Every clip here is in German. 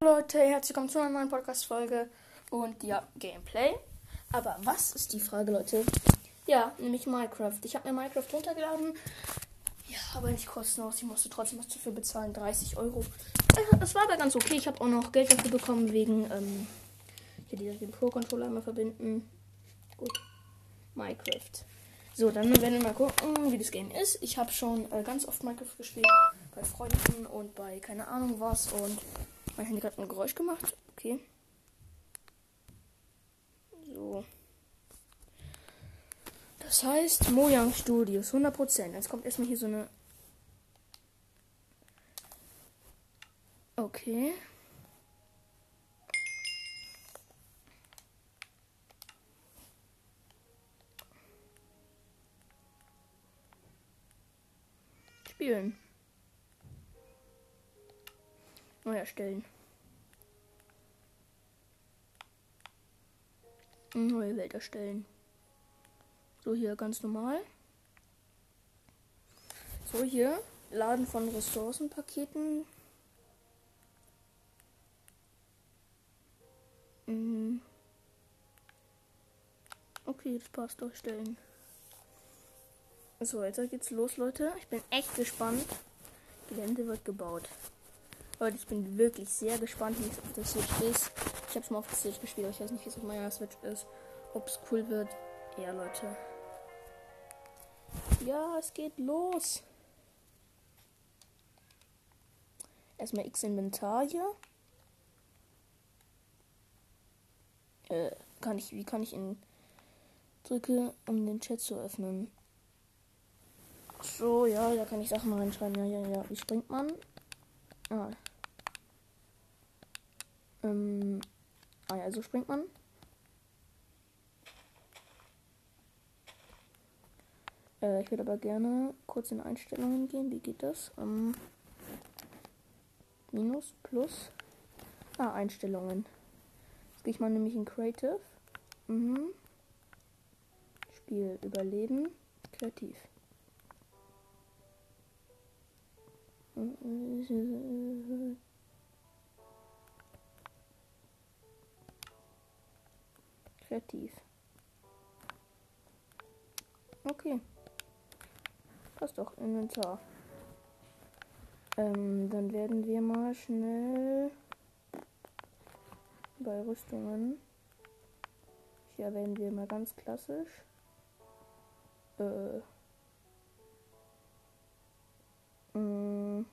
Leute, herzlich willkommen zu einer neuen Podcast-Folge und ja, Gameplay. Aber was ist die Frage, Leute? Ja, nämlich Minecraft. Ich habe mir Minecraft runtergeladen. Ja, aber nicht kostenlos. Ich musste trotzdem was dafür bezahlen. 30 Euro. Das war aber ganz okay. Ich habe auch noch Geld dafür bekommen wegen, ähm, hier den Pro-Controller einmal verbinden. Gut. Minecraft. So, dann werden wir mal gucken, wie das Game ist. Ich habe schon äh, ganz oft Minecraft gespielt. Bei Freunden und bei keine Ahnung was. Und mein Handy hat ein Geräusch gemacht. Okay. So. Das heißt Mojang Studios, 100%. Jetzt kommt erstmal hier so eine. Okay. Spielen. Neu erstellen. Neue Welt erstellen. So, hier ganz normal. So, hier Laden von Ressourcenpaketen. Mhm. Okay, das passt durchstellen. So, jetzt geht's los, Leute. Ich bin echt gespannt. Gelände wird gebaut. Leute, ich bin wirklich sehr gespannt, wie der Switch ist. Ich habe schon mal auf Switch gespielt, aber ich weiß nicht, wie es auf meiner Switch ist. Ob es cool wird. Ja, Leute. Ja, es geht los. Erstmal X Inventar hier. Äh, kann ich, wie kann ich ihn drücke, um den Chat zu öffnen? So, ja, da kann ich Sachen reinschreiben. Ja, ja, ja. Wie springt man? Ah. Ähm, ah ja, so springt man. Äh, ich würde aber gerne kurz in Einstellungen gehen. Wie geht das? Ähm, minus, plus. Ah, Einstellungen. Jetzt gehe ich mal nämlich in Creative. Mhm. Spiel, Überleben, Kreativ. Kreativ. Okay. Passt doch, Inventar. Ähm, dann werden wir mal schnell bei Rüstungen. Hier werden wir mal ganz klassisch. Äh. Mh,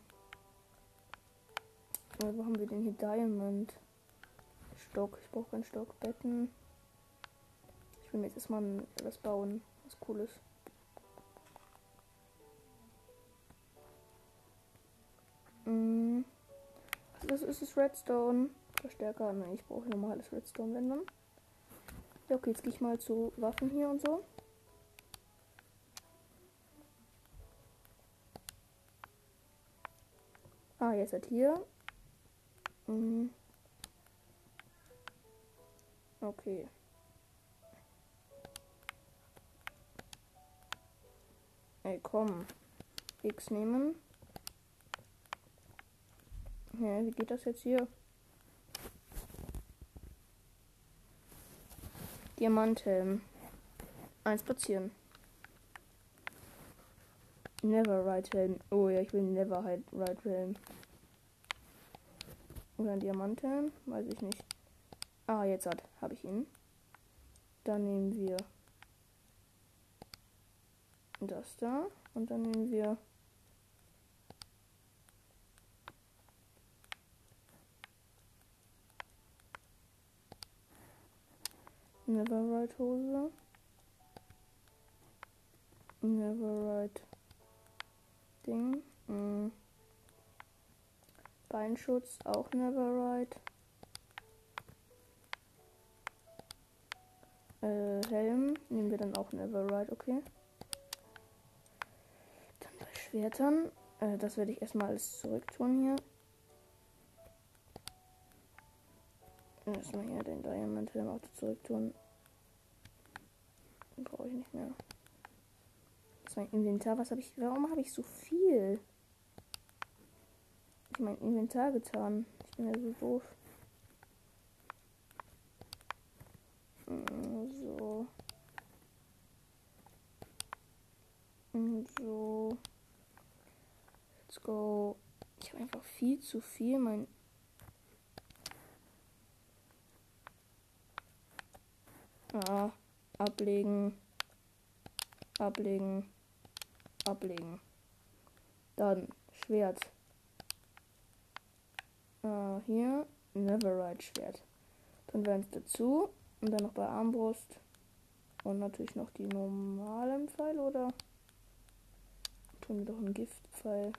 wo haben wir denn hier Diamond? Stock. Ich brauche keinen Stock. Betten. Will mir jetzt erstmal was bauen. Was cooles. Mm. Das ist es Redstone. Verstärker. Nein, ich brauche normales Redstone, wenn dann. Ja, okay, jetzt gehe ich mal zu Waffen hier und so. Ah, jetzt hat hier. Mhm. Okay. Ey, komm. X nehmen. Ja, wie geht das jetzt hier? Diamanthelm. Eins platzieren. Never Ride Helm. Oh ja, ich will Never Ride Helm. Oder ein Diamanthelm? Weiß ich nicht. Ah, jetzt hat, habe ich ihn. Dann nehmen wir das da. Und dann nehmen wir Neverride Hose. Neverride Ding. Mm. Beinschutz auch Neverride. Äh, Helm nehmen wir dann auch Neverride, okay. Schwertern. Äh, das werde ich erstmal alles zurücktun hier. Erstmal hier den Diamond Helm auch zurück tun. Brauche ich nicht mehr. Das ist mein Inventar. Was habe ich. Warum habe ich so viel? Ich mein Inventar getan. Ja, so doof. Mm, so. Mm, so. Let's go. Ich habe einfach viel zu viel. Mein Ah, ablegen. Ablegen. Ablegen. Dann Schwert. Ah, hier. Neverite Schwert. Dann werden es dazu. Und dann noch bei Armbrust. Und natürlich noch die normalen Pfeile, oder? Tun wir doch einen Giftpfeil.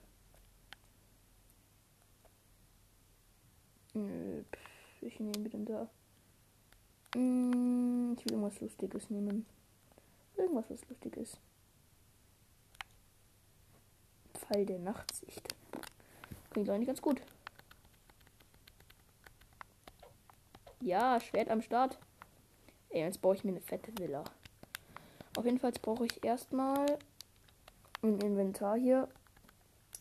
Nö, pff, ich nehme denn da? Hm, ich will irgendwas Lustiges nehmen. Irgendwas, was lustig. Pfeil der Nachtsicht. Klingt eigentlich ganz gut. Ja, Schwert am Start. Ey, jetzt baue ich mir eine fette Villa. Auf jeden Fall brauche ich erstmal im Inventar hier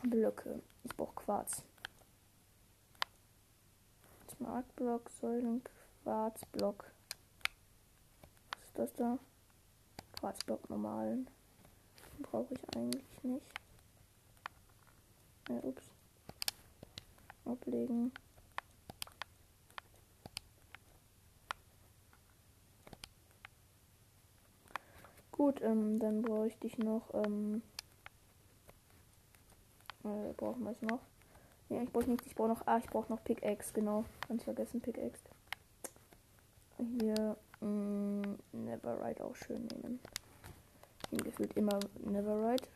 Blöcke. Ich brauche Quarz. Smartblock, Säulen, Quarzblock. Was ist das da? Quarzblock normalen. Brauche ich eigentlich nicht. Ja, ups. Ablegen. Gut, ähm, dann brauche ich dich noch, ähm, äh, brauchen wir es noch? Ja, ich brauche nicht, ich brauche noch, ah, ich brauche noch Pickaxe, genau. Ganz vergessen, Pickaxe. Hier, mh, mm, Neverride auch schön nehmen. Ich gefühlt immer Neverride.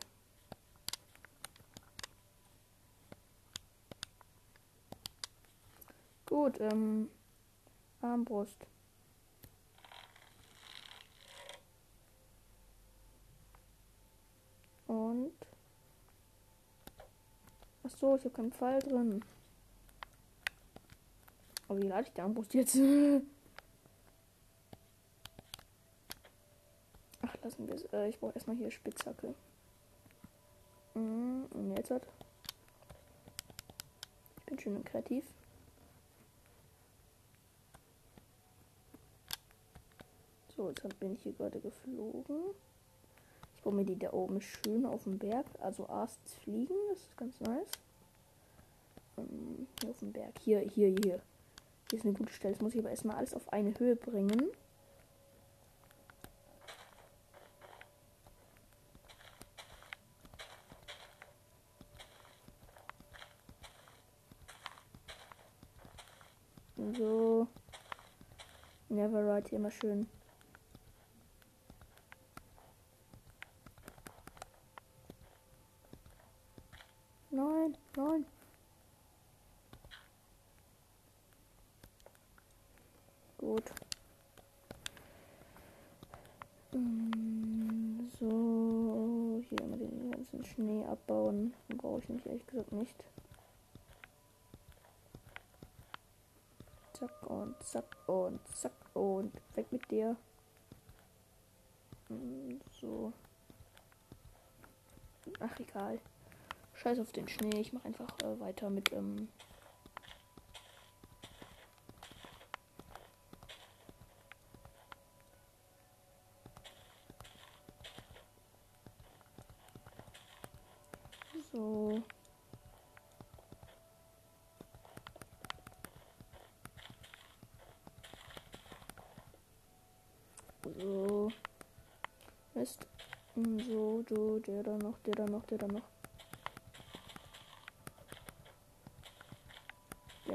Gut, ähm, Armbrust. Und. Ach so, ich habe keinen Pfeil drin. Aber wie lade ich die Armbrust jetzt? Ach, lassen wir es. Äh, ich brauche erstmal hier Spitzhacke. Mhm, und jetzt hat. Ich bin schön kreativ. So, jetzt bin ich hier gerade geflogen. Ich baue mir die da oben schön auf dem Berg. Also erst fliegen, das ist ganz nice. Ähm, hier auf dem Berg. Hier, hier, hier. Hier ist eine gute Stelle. Das muss ich aber erstmal alles auf eine Höhe bringen. So. Neverride hier mal schön Nein, nein. Gut. Mm, so, hier mal den ganzen Schnee abbauen. Brauche ich mich ehrlich gesagt nicht. Zack und zack und zack und weg mit dir. Mm, so. Ach, egal. Scheiß auf den Schnee. Ich mache einfach äh, weiter mit. Ähm so. So. Mist. Du, der da noch, der da noch, der da noch.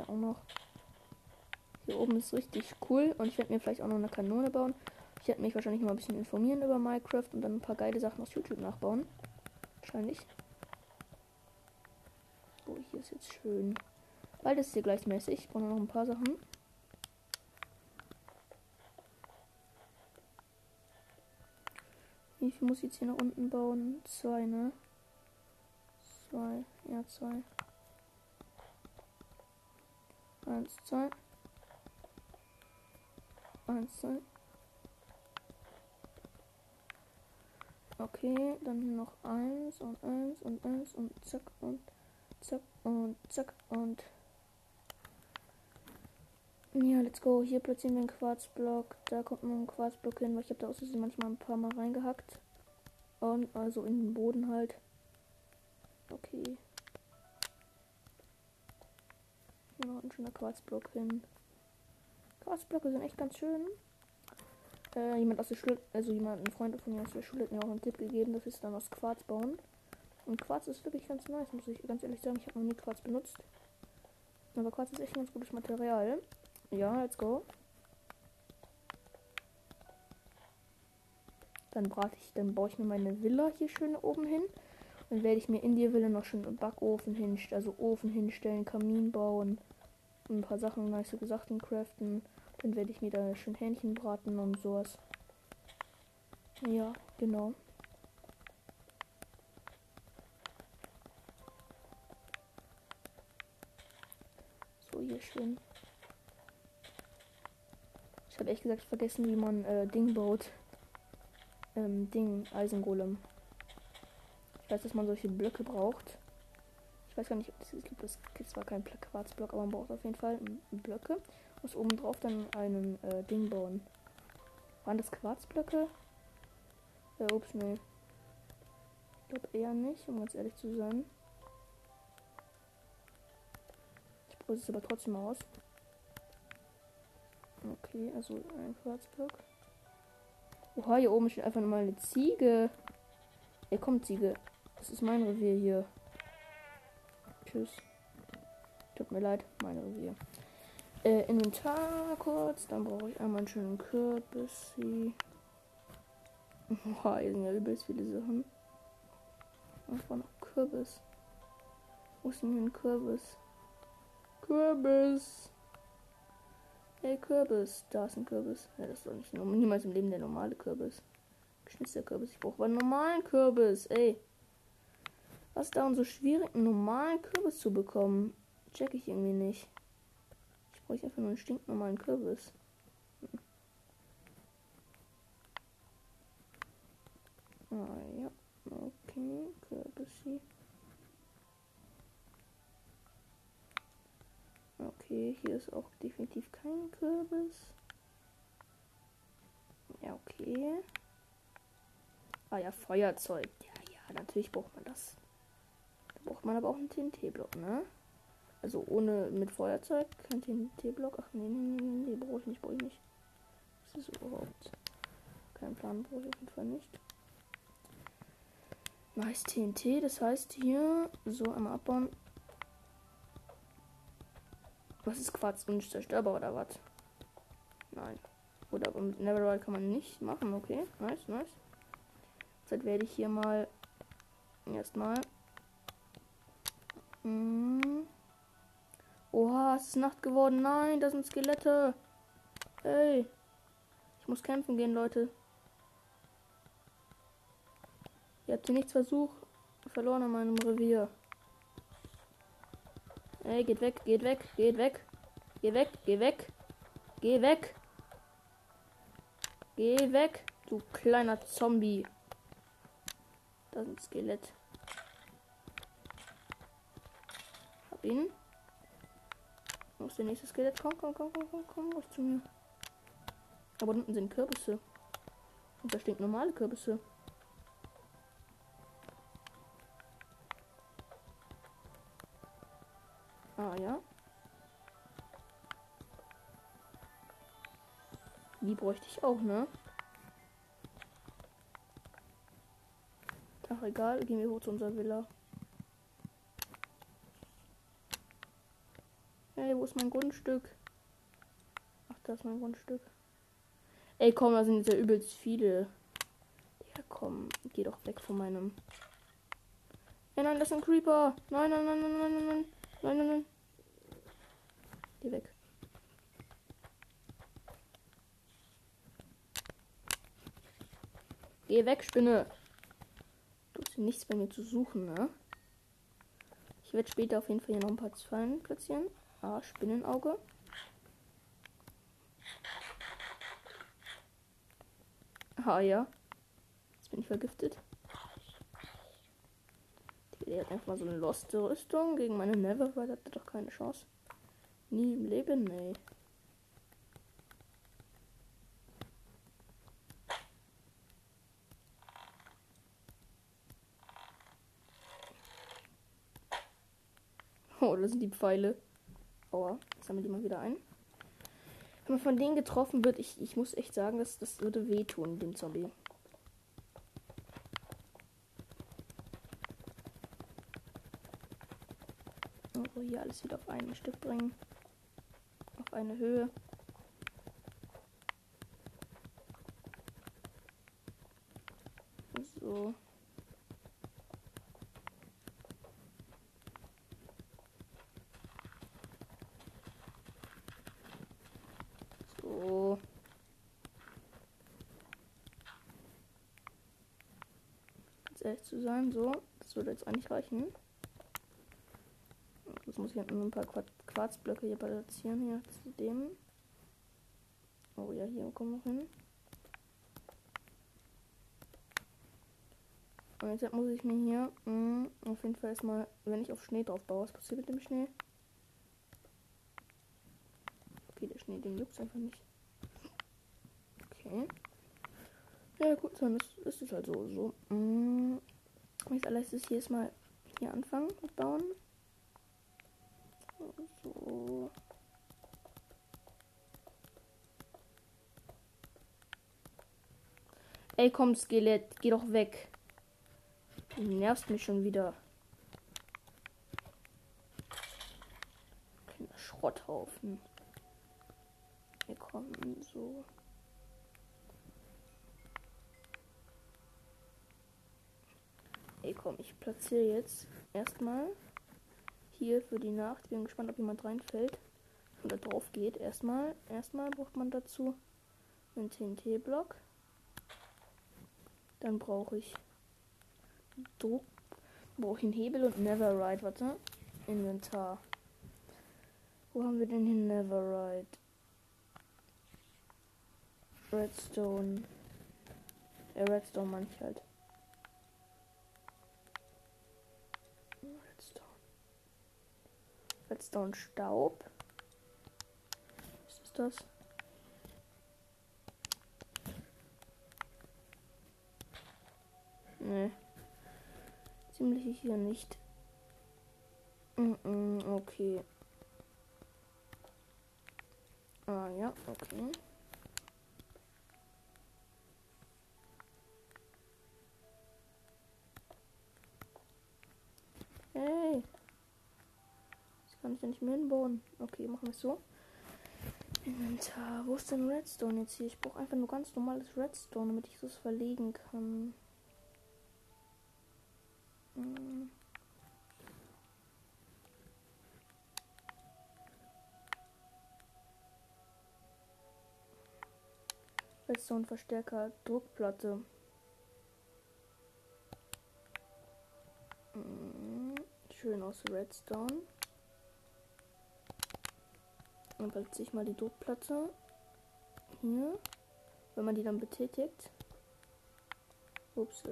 auch noch. Hier oben ist richtig cool und ich werde mir vielleicht auch noch eine Kanone bauen. Ich werde mich wahrscheinlich mal ein bisschen informieren über Minecraft und dann ein paar geile Sachen aus YouTube nachbauen. Wahrscheinlich. Oh, hier ist jetzt schön. Beides ist hier gleichmäßig. Ich brauche noch ein paar Sachen. Wie viel muss ich jetzt hier nach unten bauen? Zwei, ne? Zwei. Ja, zwei. Eins, zwei. Eins, zwei. Okay, dann noch eins und eins und eins und zack und zack und zack und Ja, let's go. Hier platzieren wir einen Quarzblock. Da kommt noch ein Quarzblock hin, weil ich habe da aus manchmal ein paar Mal reingehackt. Und also in den Boden halt. Okay. Hier noch ein schöner Quarzblock hin. Quarzblöcke sind echt ganz schön. Äh, jemand aus der Schule, also jemand, ein Freund von mir aus der Schule hat mir auch einen Tipp gegeben, dass wir es dann aus Quarz bauen. Und Quarz ist wirklich ganz nice, muss ich ganz ehrlich sagen. Ich habe noch nie Quarz benutzt. Aber Quarz ist echt ein ganz gutes Material. Ja, let's go. Dann brate ich, dann baue ich mir meine Villa hier schön oben hin. Dann werde ich mir in die Villa noch schon einen Backofen hinstellen, also Ofen hinstellen, Kamin bauen, ein paar Sachen, nice Sachen craften. Dann werde ich mir da schön Hähnchen braten und sowas. Ja, genau. So, hier schön. Ich habe echt gesagt vergessen, wie man äh, Ding baut. Ähm, Ding, Eisengolem. Ich weiß, dass man solche Blöcke braucht. Ich weiß gar nicht, es gibt es gibt zwar keinen Quarzblock, aber man braucht auf jeden Fall Blöcke. Muss oben drauf dann einen äh, Ding bauen. Waren das Quarzblöcke? Äh, ups, nee. Ich glaube eher nicht, um ganz ehrlich zu sein. Ich probiere es aber trotzdem aus. Okay, also ein Quarzblock. Oha, hier oben steht einfach nochmal eine Ziege. Ey, komm, Ziege. Das ist mein Revier hier. Tschüss. Tut mir leid, mein Revier. Äh, Inventar kurz. Dann brauche ich einmal einen schönen Kürbis. Boah, hier sind ja übelst viele Sachen. Einfach noch Kürbis. Wo ist denn hier ein Kürbis? Kürbis! Hey Kürbis, da ist ein Kürbis. Ja, das ist doch nicht niemals im Leben der normale Kürbis. Geschnitzter Kürbis. Ich brauche aber einen normalen Kürbis. Ey. Was ist daran so schwierig, einen normalen Kürbis zu bekommen? Check ich irgendwie nicht. Ich brauche einfach nur einen stinknormalen Kürbis. Ah ja. Okay, Kürbis hier. Okay, hier ist auch definitiv kein Kürbis. Ja, okay. Ah ja, Feuerzeug. Ja, ja, natürlich braucht man das braucht man aber auch einen TNT-Block, ne? Also ohne mit Feuerzeug, kein TNT-Block. Ach nee, nee, nee, nee, brauche ich nicht, brauche ich nicht. Was ist überhaupt? Kein Plan, brauche ich auf jeden Fall nicht. Nice TNT, das heißt hier so einmal abbauen. Was ist Quarz unzerstörbar oder was? Nein. Oder mit Neverride kann man nicht machen, okay. Nice, nice. Jetzt werde ich hier mal erstmal Mhm. Oha, es ist Nacht geworden. Nein, das sind Skelette. Hey. Ich muss kämpfen gehen, Leute. Ihr habt hier nichts versucht. Verloren in meinem Revier. Ey, geht weg, geht weg, geht weg. Geh weg, geh weg. Geh weg. Geh weg, du kleiner Zombie. Das ist ein Skelett. ihn. Wo ist der nächste Skelett? Komm, komm, komm, komm, komm, komm, komm zu mir. Aber unten sind Kürbisse. Und da stehen normale Kürbisse. Ah ja. Die bräuchte ich auch, ne? Ach egal, gehen wir hoch zu unserer Villa. Hey, wo ist mein Grundstück? Ach, da ist mein Grundstück. Ey, komm, da sind jetzt ja übelst viele. Ja, komm, geh doch weg von meinem. Ja, nein, das ist ein Creeper. Nein, nein, nein, nein, nein, nein, nein, nein, nein, nein. Geh weg. Geh weg, Spinne. Du hast nichts bei mir zu suchen, ne? Ich werde später auf jeden Fall hier noch ein paar Fallen platzieren. Ah, Spinnenauge. Ah ja. Jetzt bin ich vergiftet. Der hat einfach mal so eine loste Rüstung gegen meine Never, weil hat doch keine Chance. Nie im Leben, nee. Oh, das sind die Pfeile. Aua, ich sammle die mal wieder ein. Wenn man von denen getroffen wird, ich, ich muss echt sagen, dass das würde wehtun, dem Zombie. Oh, hier alles wieder auf ein Stück bringen. Eine Höhe. So. So. Ganz ehrlich zu sein, so. Das würde jetzt eigentlich reichen. Jetzt muss ich nur ein paar Quarzblöcke hier platzieren, zu dem. Oh ja, hier kommen wir hin. Und jetzt muss ich mir hier mh, hm, auf jeden Fall erstmal, wenn ich auf Schnee drauf baue, was passiert mit dem Schnee? Okay, der Schnee, den es einfach nicht. Okay. Ja gut, dann ist, es halt so. so. Mh, als allererstes hier erstmal hier anfangen mit bauen. So. Ey, komm, Skelett, geh doch weg. Du nervst mich schon wieder. Kleiner Schrotthaufen. Wir kommen so. Ey, komm, ich platziere jetzt erstmal hier für die Nacht. Bin gespannt, ob jemand reinfällt oder drauf geht. Erstmal, erstmal braucht man dazu einen TNT-Block. Dann brauche ich Druck. Brauche ich einen Hebel und Neverride. Warte. Inventar. Wo haben wir denn hier Neverride? Redstone. Ja, Redstone manch halt. Redstone. Redstone Staub. Was ist das? Nee ziemlich hier nicht. Mm okay. Ah ja, okay. Hey. Das kann ich ja nicht mehr hinbauen. Okay, machen wir es so. Inventar. Wo ist denn Redstone jetzt hier? Ich brauche einfach nur ganz normales Redstone, damit ich das verlegen kann. Hm. Redstone-Verstärker, Druckplatte. Hm. Schön aus Redstone. Dann platziere ich mal die Druckplatte hier. Wenn man die dann betätigt. Ups.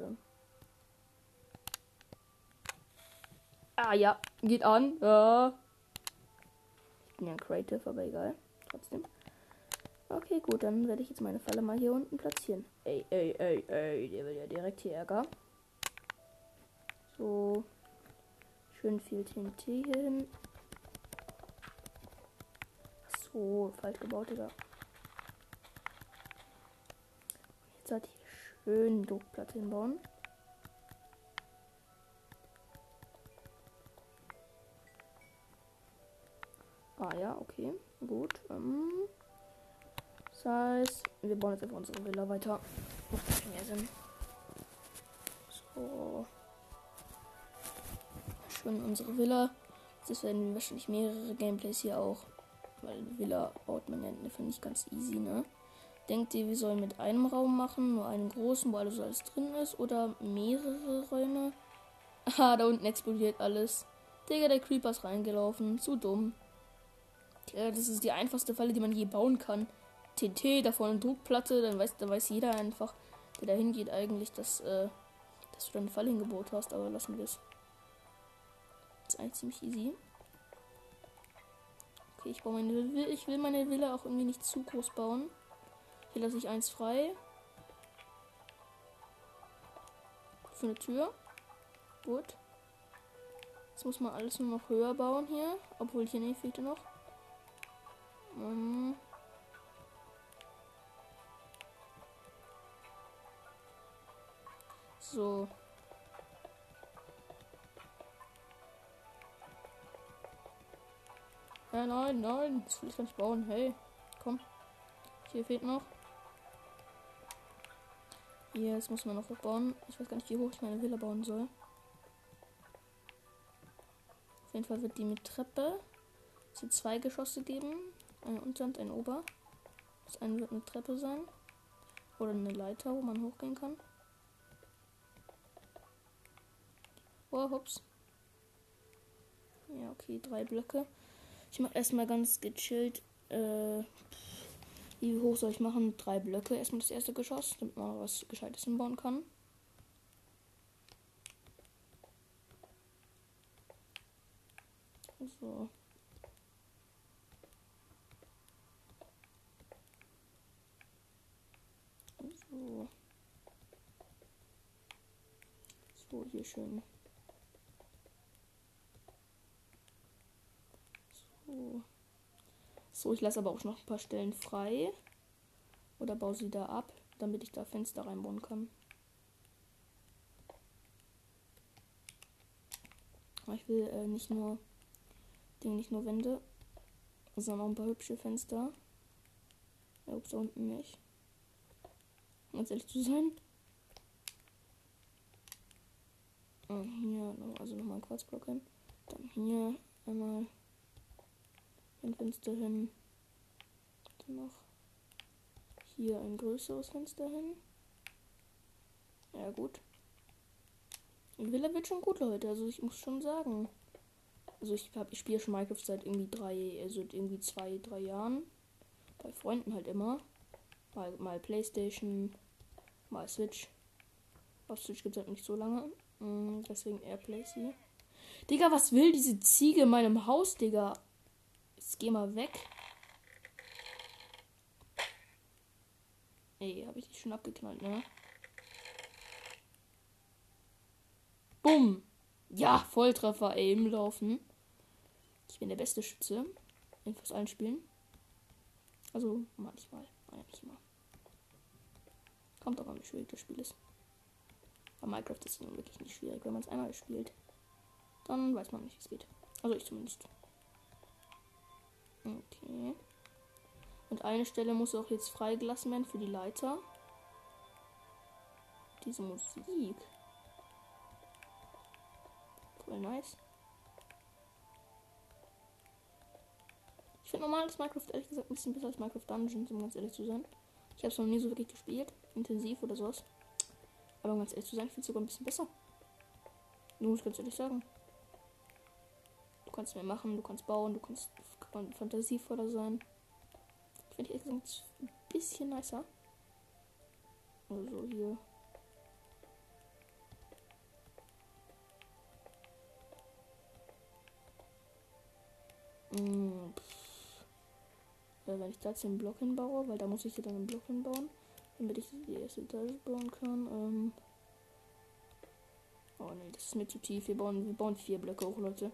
Ah ja, geht an. Ja. Ich bin ja ein Creative, aber egal. Trotzdem. Okay, gut, dann werde ich jetzt meine Falle mal hier unten platzieren. Ey, ey, ey, ey, der will ja direkt hier Ärger. So. Schön viel TNT hier hin. So, falsch gebaut, Digga. Jetzt sollte ich schön Druckplatte hinbauen. Ah ja, okay. Gut. Ähm, das heißt, wir bauen jetzt einfach unsere Villa weiter. Macht viel mehr Sinn. So. Schön unsere Villa. Das werden wahrscheinlich mehrere Gameplays hier auch. Weil Villa baut man ja nicht ganz easy, ne? Denkt ihr, wir sollen mit einem Raum machen, nur einen großen, wo alles, alles drin ist? Oder mehrere Räume? Ah, da unten explodiert alles. Digga, der Creeper ist reingelaufen. Zu dumm. Ja, das ist die einfachste Falle, die man je bauen kann. TT, davor eine Druckplatte, dann weiß, dann weiß jeder einfach, der da hingeht, eigentlich, dass, äh, dass du deine Falle hingebaut hast, aber lassen wir es. Das ist eigentlich ziemlich easy. Okay, ich baue meine Villa. Ich will meine Villa auch irgendwie nicht zu groß bauen. Hier lasse ich eins frei. Für eine Tür. Gut. Jetzt muss man alles nur noch höher bauen hier. Obwohl hier nicht fehlt noch. Ähm. So. Ja, nein, nein. Das will ich nicht bauen. Hey, komm. Hier fehlt noch. Hier, jetzt muss man noch bauen. Ich weiß gar nicht, wie hoch ich meine Villa bauen soll. Auf jeden Fall wird die mit Treppe. Wird zwei Geschosse geben. Ein Unter- und ein Ober. Das eine wird eine Treppe sein. Oder eine Leiter, wo man hochgehen kann. Oh, hops. Ja, okay, drei Blöcke. Ich mache erstmal ganz gechillt. Äh, wie hoch soll ich machen? Drei Blöcke. Erstmal das erste Geschoss, damit man was Gescheites hinbauen kann. So. So. Hier schön. So. So, ich lasse aber auch noch ein paar Stellen frei. Oder baue sie da ab, damit ich da Fenster reinbauen kann. Aber ich will äh, nicht nur Ding, nicht nur Wände, sondern auch ein paar hübsche Fenster. Ja, ups, da unten nicht. Ganz ehrlich zu sein. Und hier, also nochmal ein Quarzblock hin. Dann hier einmal ein Fenster hin. Dann noch hier ein größeres Fenster hin. Ja, gut. Die Villa wird schon gut, Leute. Also ich muss schon sagen. Also ich ich spiele schon Minecraft seit irgendwie drei, also irgendwie zwei, drei Jahren. Bei Freunden halt immer. Mal, mal Playstation, mal Switch. Auf Switch gibt es halt nicht so lange. Mm, deswegen Airplay sie. Digga, was will diese Ziege in meinem Haus, Digga? Jetzt geh mal weg. Ey, habe ich dich schon abgeknallt, ne? Bumm. Ja, Volltreffer, ey, im Laufen. Ich bin der beste Schütze in fast allen Spielen. Also manchmal, naja, Kommt aber, wie schwierig das Spiel ist. Aber Minecraft ist nun wirklich nicht schwierig, wenn man es einmal spielt. Dann weiß man nicht, wie es geht. Also ich zumindest. Okay. Und eine Stelle muss auch jetzt freigelassen werden für die Leiter. Diese Musik. Voll nice. Ich finde normal das Minecraft ehrlich gesagt ein bisschen besser als Minecraft Dungeons, um ganz ehrlich zu sein. Ich habe es noch nie so wirklich gespielt, intensiv oder sowas. Aber um ganz ehrlich zu sein, finde ich es sogar ein bisschen besser. Du musst ganz ehrlich sagen. Du kannst mehr machen, du kannst bauen, du kannst fantasievoller sein. Finde ich ehrlich ein bisschen nicer. Also hier. Hm, ja, wenn ich da jetzt einen Block hinbaue, weil da muss ich hier dann einen Block hinbauen, damit ich die erste Etage bauen kann. Ähm oh ne, das ist mir zu tief. Wir bauen, wir bauen vier Blöcke hoch, Leute.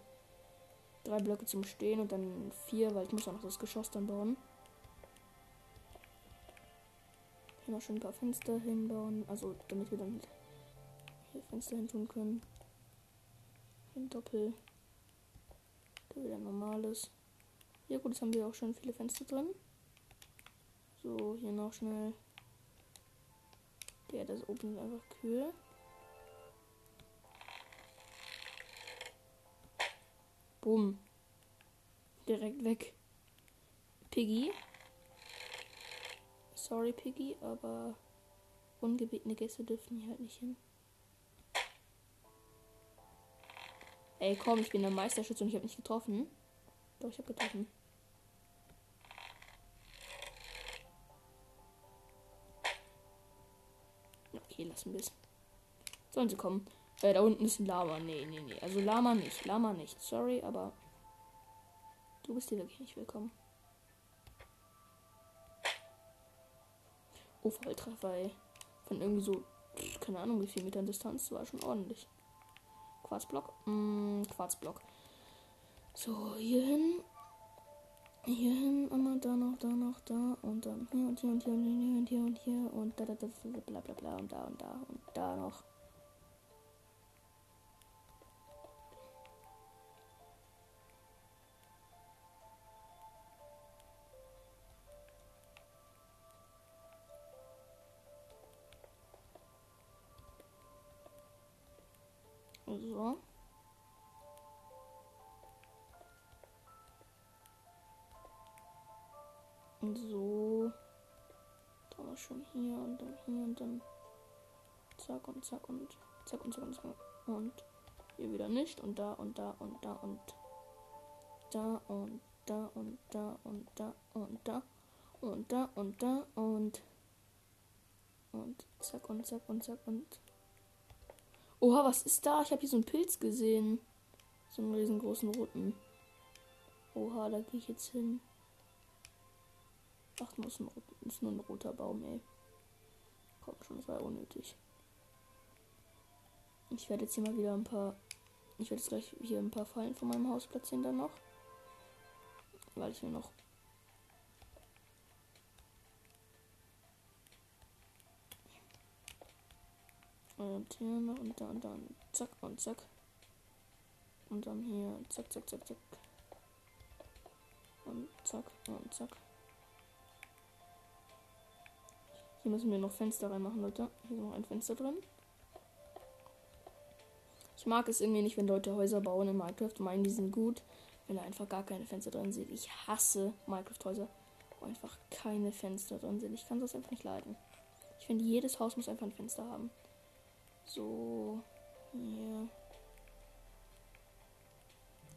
Drei Blöcke zum Stehen und dann vier, weil ich muss auch noch das Geschoss dann bauen. Hier noch schon ein paar Fenster hinbauen, also damit wir dann hier Fenster hin tun können. Ein Doppel. Da wieder normales. Ja gut, jetzt haben wir auch schon viele Fenster drin. So, hier noch schnell. Der, das oben ist einfach kühl. Bumm. Direkt weg. Piggy. Sorry, Piggy, aber ungebetene Gäste dürfen hier halt nicht hin. Ey, komm, ich bin der Meisterschütze und ich habe nicht getroffen. Doch, ich habe getroffen. Okay, lassen wir es. Sollen sie kommen. Äh, da unten ist ein Lama. Nee, nee, nee. Also Lama nicht. Lama nicht. Sorry, aber du bist hier wirklich nicht willkommen. Oh, Volltreffer, ey. Von irgendwie so, keine Ahnung, wie viel Metern Distanz. War schon ordentlich. Quarzblock. Mm, Quarzblock. So, hier hin. Hier hin, einmal da noch, da noch, da und dann hier und hier und hier und hier und hier und hier und da, da, da, bla bla bla und da und da und da noch. So. Dann auch schon hier und dann hier und dann. Zack und zack und zack und zack und zack. Und hier wieder nicht. Und da und da und da und da und da und da und da und da und da und da und und zack und zack und zack und Oha, was ist da? Ich habe hier so einen Pilz gesehen. So einen riesengroßen roten. Oha, da gehe ich jetzt hin. Ach, muss ist nur ein roter Baum, ey. Komm schon, das war unnötig. Ich werde jetzt hier mal wieder ein paar. Ich werde jetzt gleich hier ein paar Fallen von meinem Haus platzieren dann noch. Weil ich mir noch. Und hier noch und dann, und dann zack und zack. Und dann hier zack, zack, zack, zack. Und zack und zack. Hier müssen wir noch Fenster reinmachen, Leute. Hier ist noch ein Fenster drin. Ich mag es irgendwie nicht, wenn Leute Häuser bauen in Minecraft und meinen, die sind gut, wenn da einfach gar keine Fenster drin sind. Ich hasse Minecraft-Häuser, wo einfach keine Fenster drin sind. Ich kann das einfach nicht leiden. Ich finde, jedes Haus muss einfach ein Fenster haben. So, hier.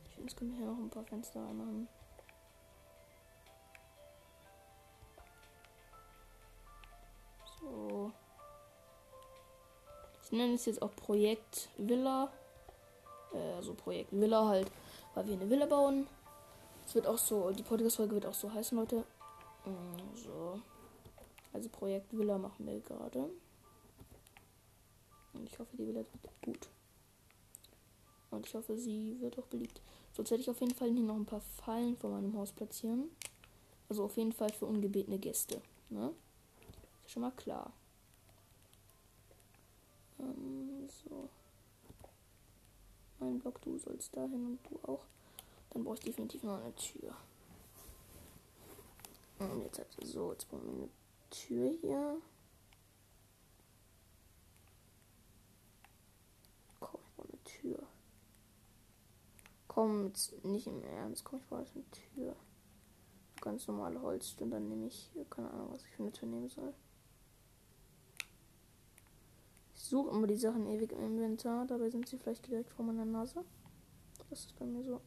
Ich finde, es können wir hier noch ein paar Fenster reinmachen. So. Ich nenne es jetzt auch Projekt Villa. Äh, also Projekt Villa halt, weil wir eine Villa bauen. Es wird auch so, die Podcast-Folge wird auch so heißen, Leute. Mm, so. Also Projekt Villa machen wir gerade. Und ich hoffe, die Villa wird gut. Und ich hoffe, sie wird auch beliebt. Sonst werde ich auf jeden Fall hier noch ein paar Fallen vor meinem Haus platzieren. Also auf jeden Fall für ungebetene Gäste. Ne? Schon mal klar. Ähm, so. Ein Block, du sollst dahin und du auch. Dann brauche ich definitiv noch eine Tür. Und jetzt halt so, jetzt brauchen wir eine Tür hier. Komm, ich brauche eine Tür. Komm, jetzt nicht im Ernst. Komm, ich brauche eine Tür. Ganz normale Holz. Und dann nehme ich, keine Ahnung, was ich für eine Tür nehmen soll. Ich suche immer die Sachen ewig im Inventar. Dabei sind sie vielleicht direkt vor meiner Nase. Das ist bei mir so.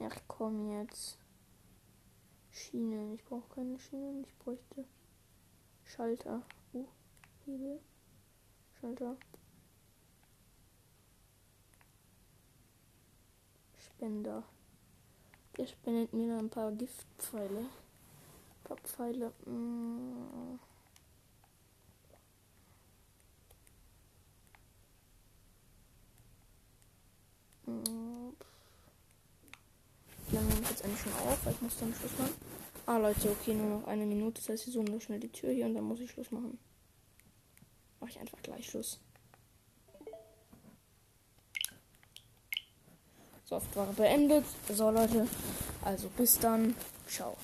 Ach komm jetzt. Schienen. Ich brauche keine Schienen. Ich bräuchte Schalter. Uh, Hebel. Schalter. Spender. Der spendet mir dann ein paar Giftpfeile. Pfeile. Mm. Mm. Dann nehme ich jetzt eigentlich schon auf, weil ich muss dann Schluss machen. Ah Leute, okay, nur noch eine Minute. Das heißt, wir suchen nur schnell die Tür hier und dann muss ich Schluss machen. Mache ich einfach gleich Schluss. Software beendet. So Leute, also bis dann. Ciao.